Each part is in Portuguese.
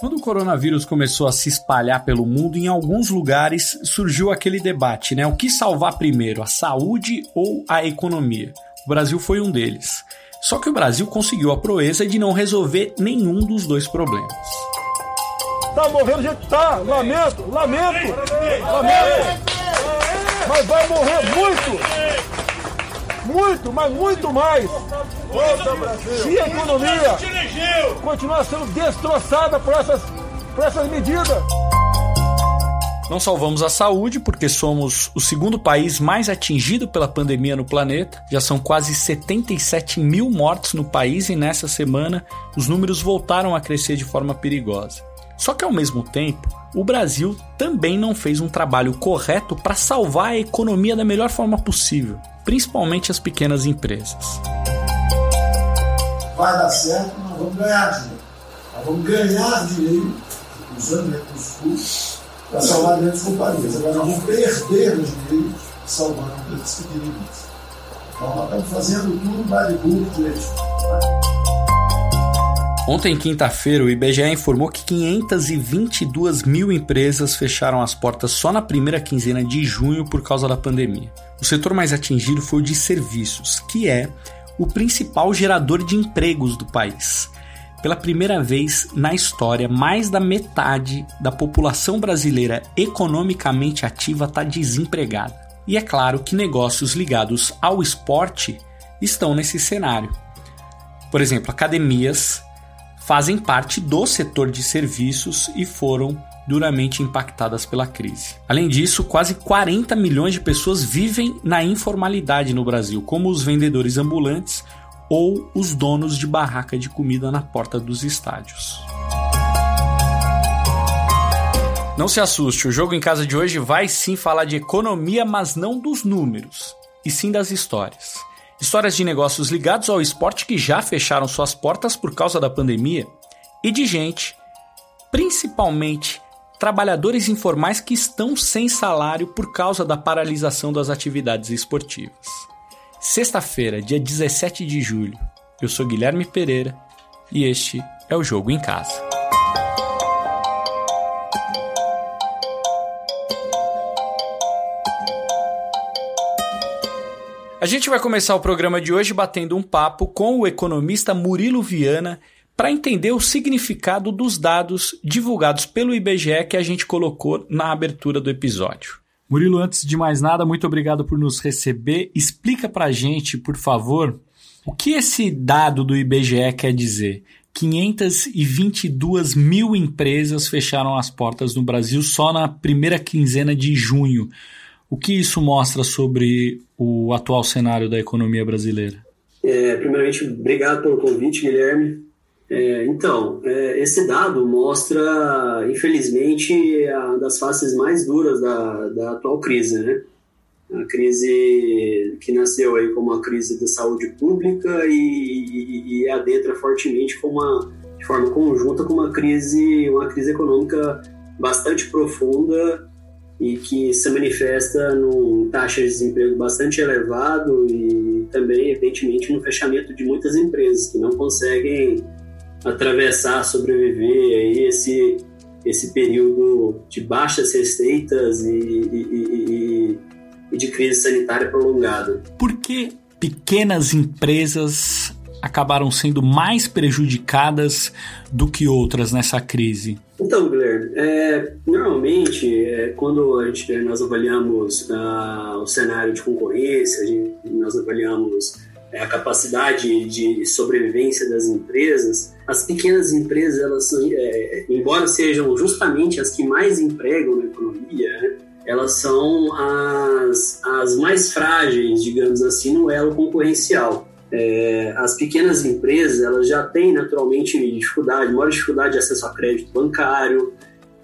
Quando o coronavírus começou a se espalhar pelo mundo, em alguns lugares surgiu aquele debate, né? O que salvar primeiro, a saúde ou a economia? O Brasil foi um deles. Só que o Brasil conseguiu a proeza de não resolver nenhum dos dois problemas. Tá morrendo gente, tá, lamento, lamento, lamento. Mas vai morrer muito muito, mas muito mais. Se a economia continuar sendo destroçada por essas, por essas medidas. Não salvamos a saúde porque somos o segundo país mais atingido pela pandemia no planeta. Já são quase 77 mil mortes no país e nessa semana os números voltaram a crescer de forma perigosa. Só que ao mesmo tempo, o Brasil também não fez um trabalho correto para salvar a economia da melhor forma possível, principalmente as pequenas empresas. Vai dar certo, vamos ganhar dinheiro. Nós vamos ganhar dinheiro usando recursos públicos para salvar grandes companhias. Agora nós vamos perder o dinheiro salvando grandes pequenininhos. Então nós estamos fazendo tudo de burro direito. Ontem, quinta-feira, o IBGE informou que 522 mil empresas fecharam as portas só na primeira quinzena de junho por causa da pandemia. O setor mais atingido foi o de serviços, que é o principal gerador de empregos do país. Pela primeira vez na história, mais da metade da população brasileira economicamente ativa está desempregada. E é claro que negócios ligados ao esporte estão nesse cenário. Por exemplo, academias, fazem parte do setor de serviços e foram duramente impactadas pela crise. Além disso, quase 40 milhões de pessoas vivem na informalidade no Brasil, como os vendedores ambulantes ou os donos de barraca de comida na porta dos estádios. Não se assuste, o jogo em casa de hoje vai sim falar de economia, mas não dos números, e sim das histórias. Histórias de negócios ligados ao esporte que já fecharam suas portas por causa da pandemia e de gente, principalmente trabalhadores informais que estão sem salário por causa da paralisação das atividades esportivas. Sexta-feira, dia 17 de julho, eu sou Guilherme Pereira e este é o Jogo em Casa. A gente vai começar o programa de hoje batendo um papo com o economista Murilo Viana para entender o significado dos dados divulgados pelo IBGE que a gente colocou na abertura do episódio. Murilo, antes de mais nada, muito obrigado por nos receber. Explica para a gente, por favor, o que esse dado do IBGE quer dizer. 522 mil empresas fecharam as portas no Brasil só na primeira quinzena de junho. O que isso mostra sobre o atual cenário da economia brasileira? É, primeiramente, obrigado pelo convite, Guilherme. É, então, é, esse dado mostra, infelizmente, a das faces mais duras da, da atual crise, né? A crise que nasceu aí como uma crise da saúde pública e, e, e adentra fortemente uma, de forma conjunta com uma crise, uma crise econômica bastante profunda e que se manifesta num taxa de desemprego bastante elevado e também, evidentemente, no fechamento de muitas empresas que não conseguem atravessar, sobreviver aí esse, esse período de baixas receitas e, e, e, e de crise sanitária prolongada. Por que pequenas empresas acabaram sendo mais prejudicadas do que outras nessa crise? Então, Guilherme, é, normalmente, é, quando a gente, nós avaliamos uh, o cenário de concorrência, gente, nós avaliamos a capacidade de sobrevivência das empresas, as pequenas empresas, elas, é, embora sejam justamente as que mais empregam na economia, né, elas são as, as mais frágeis, digamos assim, no elo concorrencial. É, as pequenas empresas elas já têm naturalmente dificuldade, maior dificuldade de acesso a crédito bancário,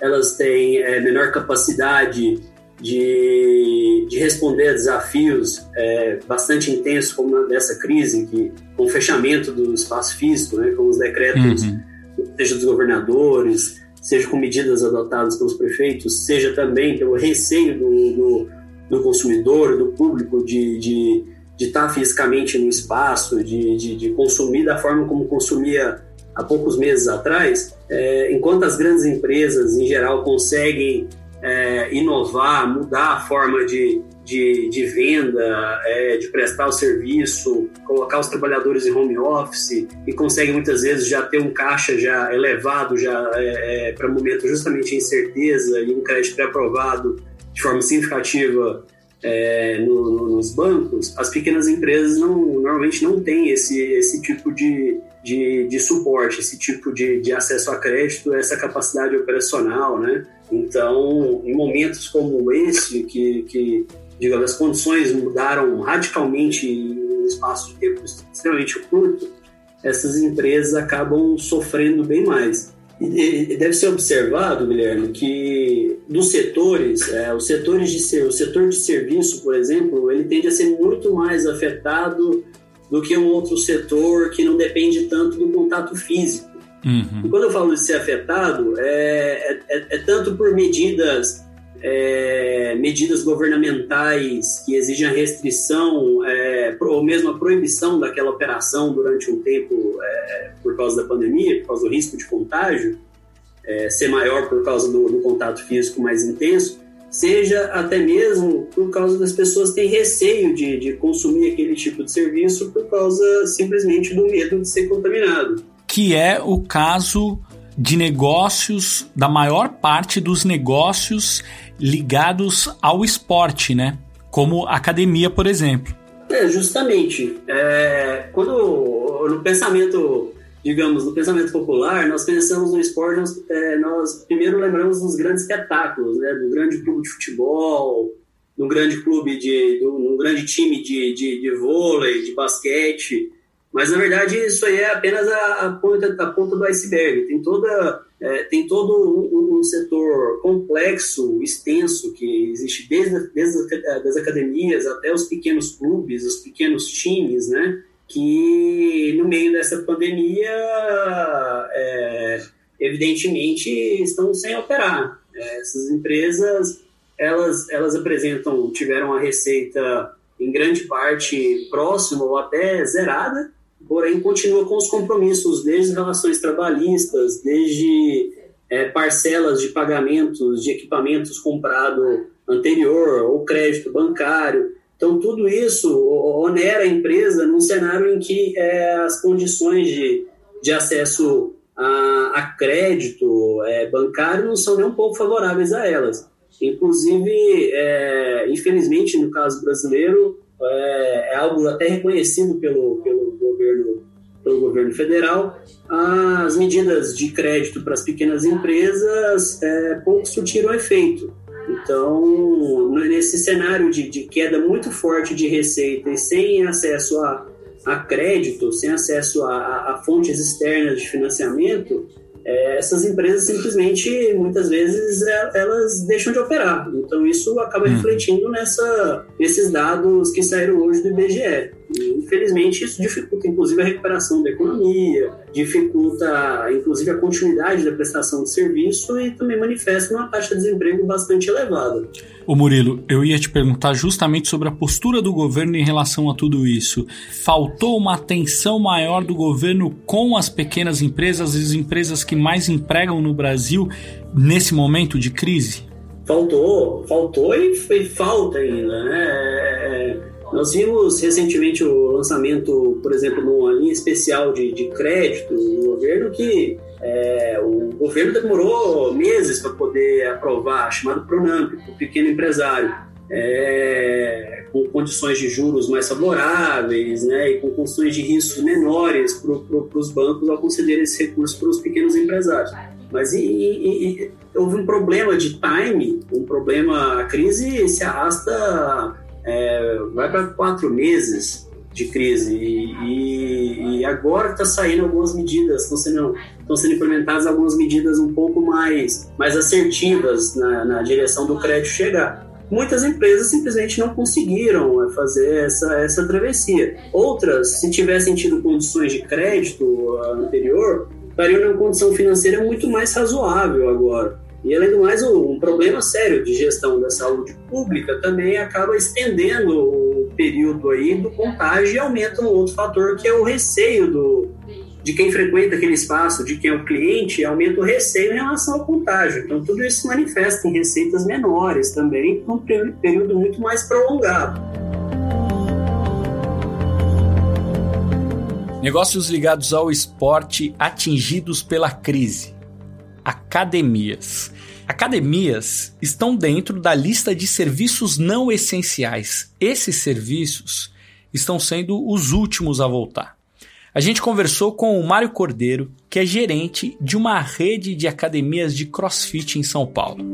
elas têm é, menor capacidade de, de responder a desafios é, bastante intensos como dessa crise, que com o fechamento do espaço físico, né, com os decretos, uhum. seja dos governadores, seja com medidas adotadas pelos prefeitos, seja também pelo receio do, do, do consumidor, do público de, de de estar fisicamente no espaço, de, de, de, consumir da forma como consumia há poucos meses atrás, é, enquanto as grandes empresas em geral conseguem é, inovar, mudar a forma de, de, de venda, é, de prestar o serviço, colocar os trabalhadores em home office e consegue muitas vezes já ter um caixa já elevado já é, é para momento justamente de incerteza e um crédito pré-aprovado de forma significativa é, no, no, nos bancos, as pequenas empresas não, normalmente não têm esse, esse tipo de, de, de suporte, esse tipo de, de acesso a crédito, essa capacidade operacional, né? Então, em momentos como esse, que, que digamos, as condições mudaram radicalmente em um espaço de tempo extremamente curto, essas empresas acabam sofrendo bem mais. Deve ser observado, Guilherme, que dos setores, é, os setores de ser, o setor de serviço, por exemplo, ele tende a ser muito mais afetado do que um outro setor que não depende tanto do contato físico. Uhum. E quando eu falo de ser afetado, é, é, é tanto por medidas é, medidas governamentais que exigem a restrição é, ou mesmo a proibição daquela operação durante um tempo é, por causa da pandemia, por causa do risco de contágio, é, ser maior por causa do, do, contato físico mais intenso, seja até mesmo por causa das pessoas terem receio de, de consumir aquele tipo de serviço por causa simplesmente do medo de ser contaminado. Que é o caso de negócios, da maior parte dos negócios ligados ao esporte, né? Como academia, por exemplo. É, justamente. É, quando no pensamento, digamos, no pensamento popular, nós pensamos no esporte, nós, é, nós primeiro lembramos dos grandes espetáculos, né? Do grande clube de futebol, do grande clube de, do, um grande time de, de, de vôlei, de basquete. Mas na verdade isso aí é apenas a, a ponta, a ponta do iceberg. Tem toda é, tem todo um, um, setor complexo, extenso, que existe desde, desde as academias até os pequenos clubes, os pequenos times, né? Que no meio dessa pandemia, é, evidentemente, estão sem operar. É, essas empresas, elas, elas apresentam, tiveram a receita em grande parte próxima ou até zerada, porém continua com os compromissos, desde relações trabalhistas, desde é, parcelas de pagamentos de equipamentos comprado anterior, ou crédito bancário. Então, tudo isso onera a empresa num cenário em que é, as condições de, de acesso a, a crédito é, bancário não são nem um pouco favoráveis a elas. Inclusive, é, infelizmente, no caso brasileiro, é, é, algo até reconhecido pelo, pelo governo, pelo governo federal, as medidas de crédito para as pequenas empresas é, pouco surtiram efeito. Então, nesse cenário de, de, queda muito forte de receita e sem acesso a, a crédito, sem acesso a, a fontes externas de financiamento, é, essas empresas simplesmente, muitas vezes, é, elas deixam de operar. Então, isso acaba hum. refletindo nessa, nesses dados que saíram hoje do IBGE. E, infelizmente, isso dificulta, inclusive, a recuperação da economia, dificulta, inclusive, a continuidade da prestação de serviço e também manifesta uma taxa de desemprego bastante elevada. Ô Murilo, eu ia te perguntar justamente sobre a postura do governo em relação a tudo isso. Faltou uma atenção maior do governo com as pequenas empresas, as empresas que mais empregam no Brasil nesse momento de crise? Faltou, faltou e, e falta ainda, né? É, é, nós vimos recentemente o lançamento, por exemplo, de uma linha especial de, de crédito do governo que é, o governo demorou meses para poder aprovar, chamado Pronamp, para o pequeno empresário, é, com condições de juros mais favoráveis né, e com condições de riscos menores para pro, os bancos ao conceder esse recurso para os pequenos empresários. Mas e, e, e, houve um problema de time, um problema, a crise se arrasta, é, vai para quatro meses de crise. E, e agora está saindo algumas medidas, estão sendo, estão sendo implementadas algumas medidas um pouco mais, mais assertivas na, na direção do crédito chegar. Muitas empresas simplesmente não conseguiram é, fazer essa, essa travessia. Outras, se tivessem tido condições de crédito anterior, estariam numa condição financeira muito mais razoável agora. E além do mais, um problema sério de gestão da saúde pública também acaba estendendo o período aí do contágio e aumenta um outro fator que é o receio do, de quem frequenta aquele espaço, de quem é o cliente, aumenta o receio em relação ao contágio. Então, tudo isso se manifesta em receitas menores também, num período muito mais prolongado. Negócios ligados ao esporte atingidos pela crise. Academias. Academias estão dentro da lista de serviços não essenciais. Esses serviços estão sendo os últimos a voltar. A gente conversou com o Mário Cordeiro, que é gerente de uma rede de academias de crossfit em São Paulo.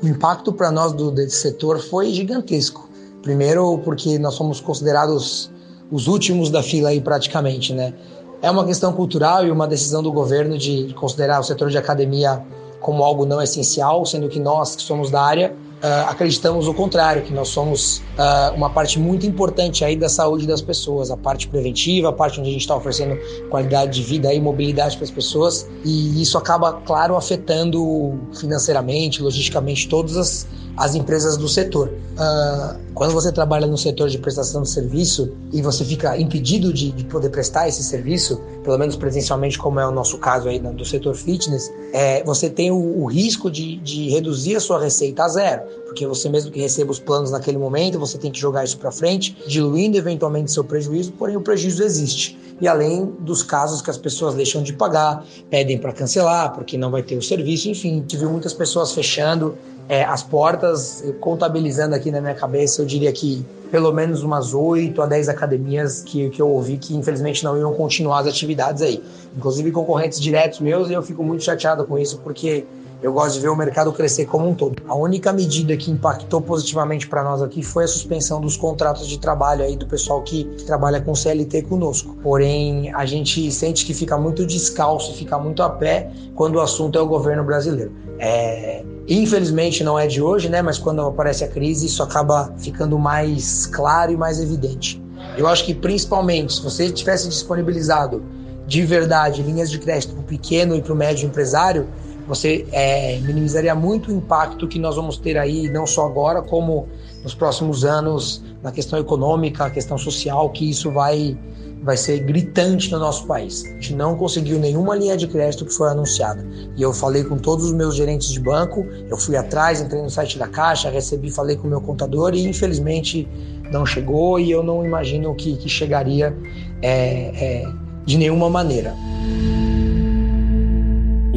O impacto para nós do desse setor foi gigantesco. Primeiro, porque nós somos considerados os últimos da fila aí praticamente, né? É uma questão cultural e uma decisão do governo de considerar o setor de academia como algo não essencial, sendo que nós que somos da área uh, acreditamos o contrário, que nós somos uh, uma parte muito importante aí da saúde das pessoas, a parte preventiva, a parte onde a gente está oferecendo qualidade de vida e mobilidade para as pessoas, e isso acaba, claro, afetando financeiramente, logisticamente, todas as, as empresas do setor. Uh, quando você trabalha no setor de prestação de serviço e você fica impedido de, de, poder prestar esse serviço, pelo menos presencialmente, como é o nosso caso aí do setor fitness, é, você tem o, o risco de, de reduzir a sua receita a zero porque você mesmo que receba os planos naquele momento, você tem que jogar isso para frente, diluindo eventualmente seu prejuízo, porém o prejuízo existe. E além dos casos que as pessoas deixam de pagar, pedem para cancelar porque não vai ter o serviço, enfim, tive muitas pessoas fechando é, as portas, contabilizando aqui na minha cabeça, eu diria que pelo menos umas 8 a 10 academias que, que eu ouvi que infelizmente não iam continuar as atividades aí. Inclusive concorrentes diretos meus, e eu fico muito chateado com isso, porque eu gosto de ver o mercado crescer como um todo. A única medida que impactou positivamente para nós aqui foi a suspensão dos contratos de trabalho aí do pessoal que trabalha com CLT conosco. Porém, a gente sente que fica muito descalço, fica muito a pé quando o assunto é o governo brasileiro. É, infelizmente não é de hoje, né? Mas quando aparece a crise, isso acaba ficando mais claro e mais evidente. Eu acho que principalmente se você tivesse disponibilizado de verdade linhas de crédito para o pequeno e para o médio empresário, você é, minimizaria muito o impacto que nós vamos ter aí, não só agora, como nos próximos anos, na questão econômica, a questão social, que isso vai, vai ser gritante no nosso país. A gente não conseguiu nenhuma linha de crédito que foi anunciada. E eu falei com todos os meus gerentes de banco, eu fui atrás, entrei no site da Caixa, recebi, falei com o meu contador e infelizmente não chegou e eu não imagino que, que chegaria é, é, de nenhuma maneira.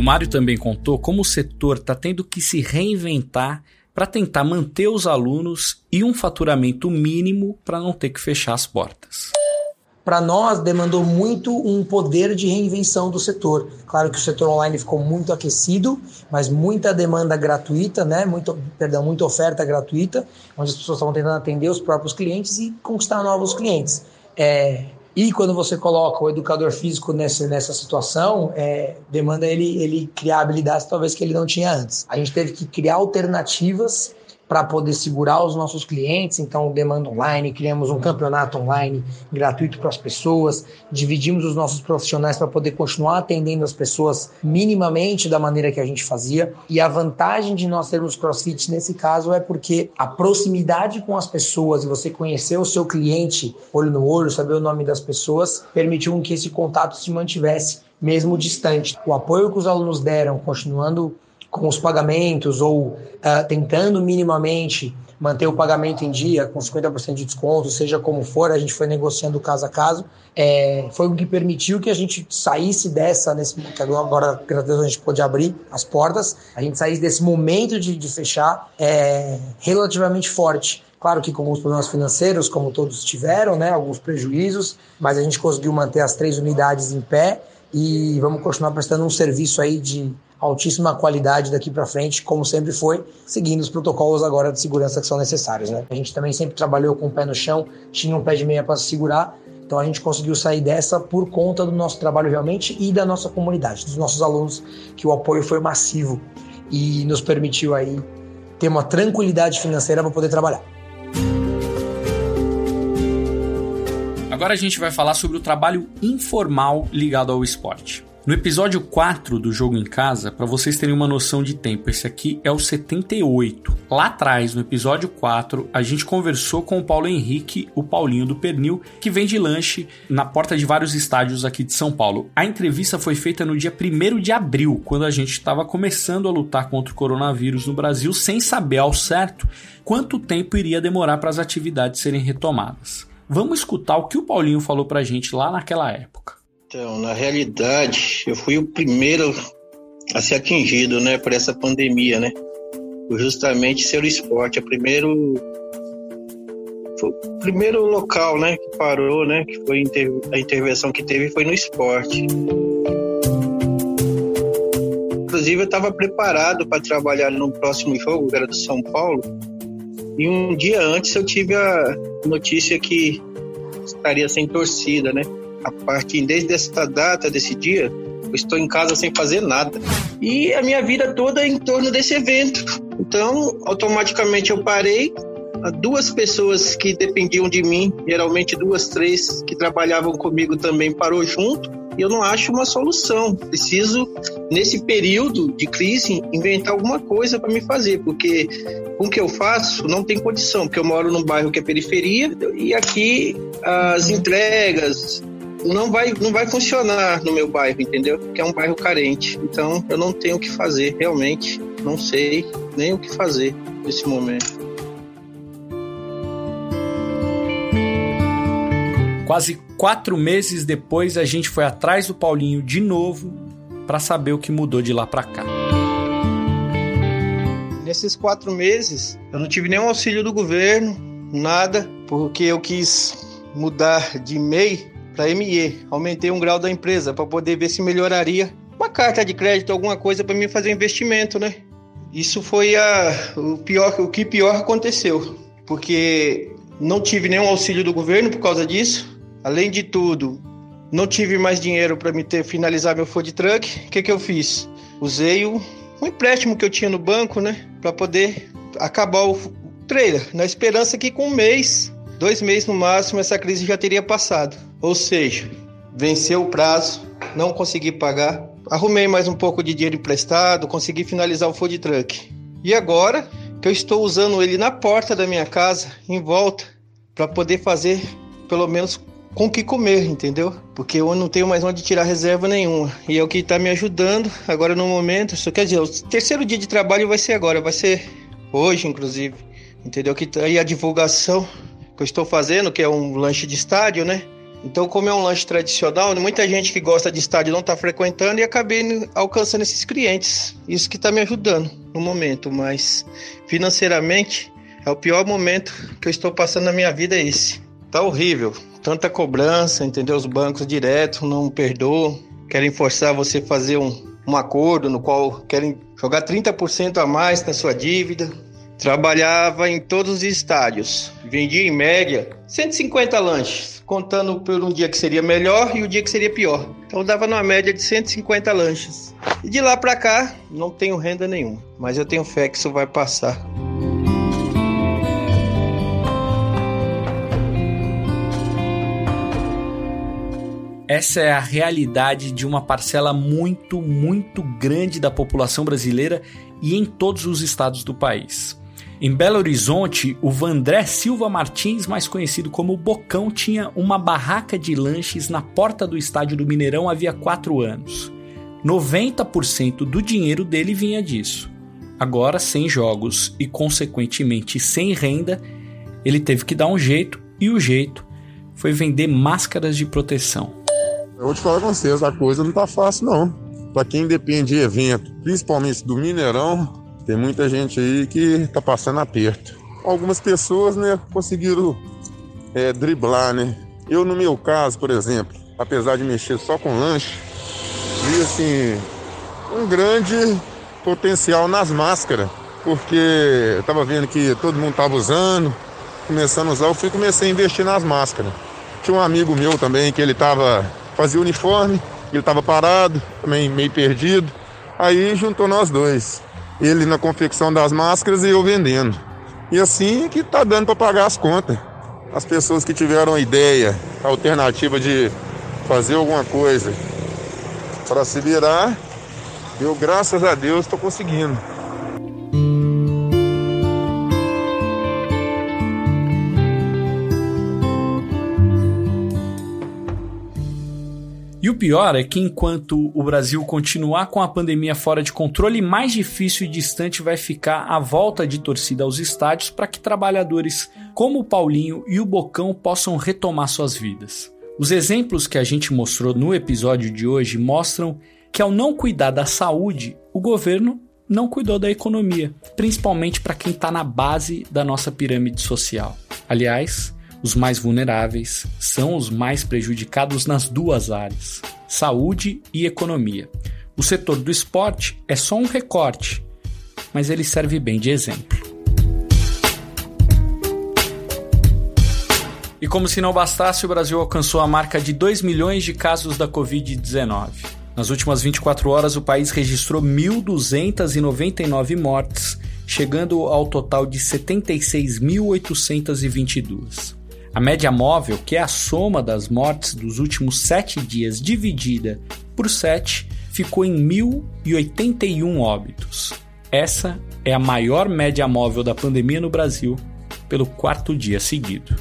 O Mário também contou como o setor está tendo que se reinventar para tentar manter os alunos e um faturamento mínimo para não ter que fechar as portas. Para nós, demandou muito um poder de reinvenção do setor. Claro que o setor online ficou muito aquecido, mas muita demanda gratuita, né? Muito, perdão, muita oferta gratuita, onde as pessoas estavam tentando atender os próprios clientes e conquistar novos clientes. É, e quando você coloca o educador físico nessa, nessa situação, é, demanda ele, ele criar habilidades talvez que ele não tinha antes. A gente teve que criar alternativas para poder segurar os nossos clientes. Então, demanda online, criamos um campeonato online gratuito para as pessoas, dividimos os nossos profissionais para poder continuar atendendo as pessoas minimamente da maneira que a gente fazia. E a vantagem de nós termos CrossFit nesse caso é porque a proximidade com as pessoas e você conhecer o seu cliente olho no olho, saber o nome das pessoas, permitiu que esse contato se mantivesse mesmo distante. O apoio que os alunos deram, continuando com os pagamentos ou uh, tentando minimamente manter o pagamento em dia com 50% de desconto, seja como for, a gente foi negociando caso a caso. É, foi o que permitiu que a gente saísse dessa, nesse, que agora, graças a Deus, a gente pôde abrir as portas, a gente saísse desse momento de, de fechar é, relativamente forte. Claro que com alguns problemas financeiros, como todos tiveram, né, alguns prejuízos, mas a gente conseguiu manter as três unidades em pé e vamos continuar prestando um serviço aí de altíssima qualidade daqui para frente, como sempre foi, seguindo os protocolos agora de segurança que são necessários. Né? A gente também sempre trabalhou com o pé no chão, tinha um pé de meia para se segurar, então a gente conseguiu sair dessa por conta do nosso trabalho realmente e da nossa comunidade, dos nossos alunos, que o apoio foi massivo e nos permitiu aí ter uma tranquilidade financeira para poder trabalhar. Agora a gente vai falar sobre o trabalho informal ligado ao esporte. No episódio 4 do Jogo em Casa, para vocês terem uma noção de tempo, esse aqui é o 78. Lá atrás, no episódio 4, a gente conversou com o Paulo Henrique, o Paulinho do Pernil, que vende lanche na porta de vários estádios aqui de São Paulo. A entrevista foi feita no dia 1 de abril, quando a gente estava começando a lutar contra o coronavírus no Brasil, sem saber ao certo quanto tempo iria demorar para as atividades serem retomadas. Vamos escutar o que o Paulinho falou para a gente lá naquela época. Então, na realidade, eu fui o primeiro a ser atingido, né, por essa pandemia, né? Por justamente ser o esporte, o primeiro o primeiro local, né, que parou, né, que foi a intervenção que teve foi no esporte. Inclusive eu estava preparado para trabalhar no próximo jogo, que era do São Paulo. E um dia antes eu tive a notícia que estaria sem torcida, né? A partir desde essa data, desse dia, eu estou em casa sem fazer nada. E a minha vida toda é em torno desse evento. Então, automaticamente eu parei. Duas pessoas que dependiam de mim, geralmente duas, três que trabalhavam comigo também parou junto. E eu não acho uma solução. Preciso, nesse período de crise, inventar alguma coisa para me fazer, porque com o que eu faço não tem condição, porque eu moro num bairro que é periferia e aqui as entregas, não vai, não vai funcionar no meu bairro, entendeu? Que é um bairro carente. Então eu não tenho o que fazer, realmente. Não sei nem o que fazer nesse momento. Quase quatro meses depois, a gente foi atrás do Paulinho de novo para saber o que mudou de lá para cá. Nesses quatro meses, eu não tive nenhum auxílio do governo, nada, porque eu quis mudar de MEI para ME. Aumentei um grau da empresa para poder ver se melhoraria uma carta de crédito, alguma coisa para mim fazer investimento, né? Isso foi a, o pior, o que pior aconteceu, porque não tive nenhum auxílio do governo por causa disso. Além de tudo, não tive mais dinheiro para me ter finalizar meu food truck. O que que eu fiz? Usei o, um empréstimo que eu tinha no banco, né, para poder acabar o trailer, na esperança que com um mês Dois meses no máximo essa crise já teria passado. Ou seja, venceu o prazo, não consegui pagar, arrumei mais um pouco de dinheiro emprestado, consegui finalizar o food truck. E agora que eu estou usando ele na porta da minha casa, em volta, para poder fazer pelo menos com o que comer, entendeu? Porque eu não tenho mais onde tirar reserva nenhuma. E é o que está me ajudando agora no momento. Isso quer dizer, o terceiro dia de trabalho vai ser agora, vai ser hoje, inclusive. Entendeu? Que tá aí a divulgação que eu estou fazendo, que é um lanche de estádio, né? Então, como é um lanche tradicional, muita gente que gosta de estádio não está frequentando e acabei alcançando esses clientes. Isso que está me ajudando no momento, mas financeiramente é o pior momento que eu estou passando na minha vida é esse. Tá horrível. Tanta cobrança, entendeu? Os bancos direto não perdoam, querem forçar você a fazer um, um acordo no qual querem jogar 30% a mais na sua dívida. Trabalhava em todos os estádios. Vendia em média 150 lanches, contando por um dia que seria melhor e o dia que seria pior. Então dava numa média de 150 lanches. E de lá para cá não tenho renda nenhuma, mas eu tenho fé que isso vai passar. Essa é a realidade de uma parcela muito, muito grande da população brasileira e em todos os estados do país. Em Belo Horizonte, o Vandré Silva Martins, mais conhecido como Bocão, tinha uma barraca de lanches na porta do estádio do Mineirão havia quatro anos. 90% do dinheiro dele vinha disso. Agora, sem jogos e, consequentemente, sem renda, ele teve que dar um jeito e o jeito foi vender máscaras de proteção. Eu vou te falar com vocês, a coisa não tá fácil não. Para quem depende de evento, principalmente do Mineirão, tem muita gente aí que está passando aperto. Algumas pessoas, né, conseguiram é, driblar, né? Eu, no meu caso, por exemplo, apesar de mexer só com lanche, vi assim um grande potencial nas máscaras, porque eu tava vendo que todo mundo tava usando, começando a usar, eu fui comecei a investir nas máscaras. Tinha um amigo meu também que ele tava fazia uniforme, ele tava parado, também meio perdido. Aí juntou nós dois ele na confecção das máscaras e eu vendendo. E assim que tá dando para pagar as contas. As pessoas que tiveram a ideia, a alternativa de fazer alguma coisa para se virar. Eu, graças a Deus, estou conseguindo. Pior é que enquanto o Brasil continuar com a pandemia fora de controle, mais difícil e distante vai ficar a volta de torcida aos estádios para que trabalhadores como o Paulinho e o Bocão possam retomar suas vidas. Os exemplos que a gente mostrou no episódio de hoje mostram que ao não cuidar da saúde, o governo não cuidou da economia, principalmente para quem está na base da nossa pirâmide social. Aliás, os mais vulneráveis são os mais prejudicados nas duas áreas, saúde e economia. O setor do esporte é só um recorte, mas ele serve bem de exemplo. E como se não bastasse, o Brasil alcançou a marca de 2 milhões de casos da Covid-19. Nas últimas 24 horas, o país registrou 1.299 mortes, chegando ao total de 76.822. A média móvel, que é a soma das mortes dos últimos sete dias dividida por 7, ficou em 1.081 óbitos. Essa é a maior média móvel da pandemia no Brasil pelo quarto dia seguido.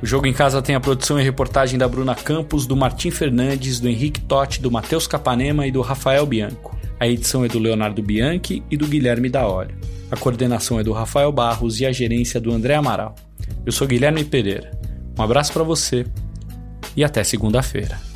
O Jogo em Casa tem a produção e reportagem da Bruna Campos, do Martim Fernandes, do Henrique Totti, do Matheus Capanema e do Rafael Bianco. A edição é do Leonardo Bianchi e do Guilherme Daolio. A coordenação é do Rafael Barros e a gerência do André Amaral. Eu sou Guilherme Pereira. Um abraço para você e até segunda-feira.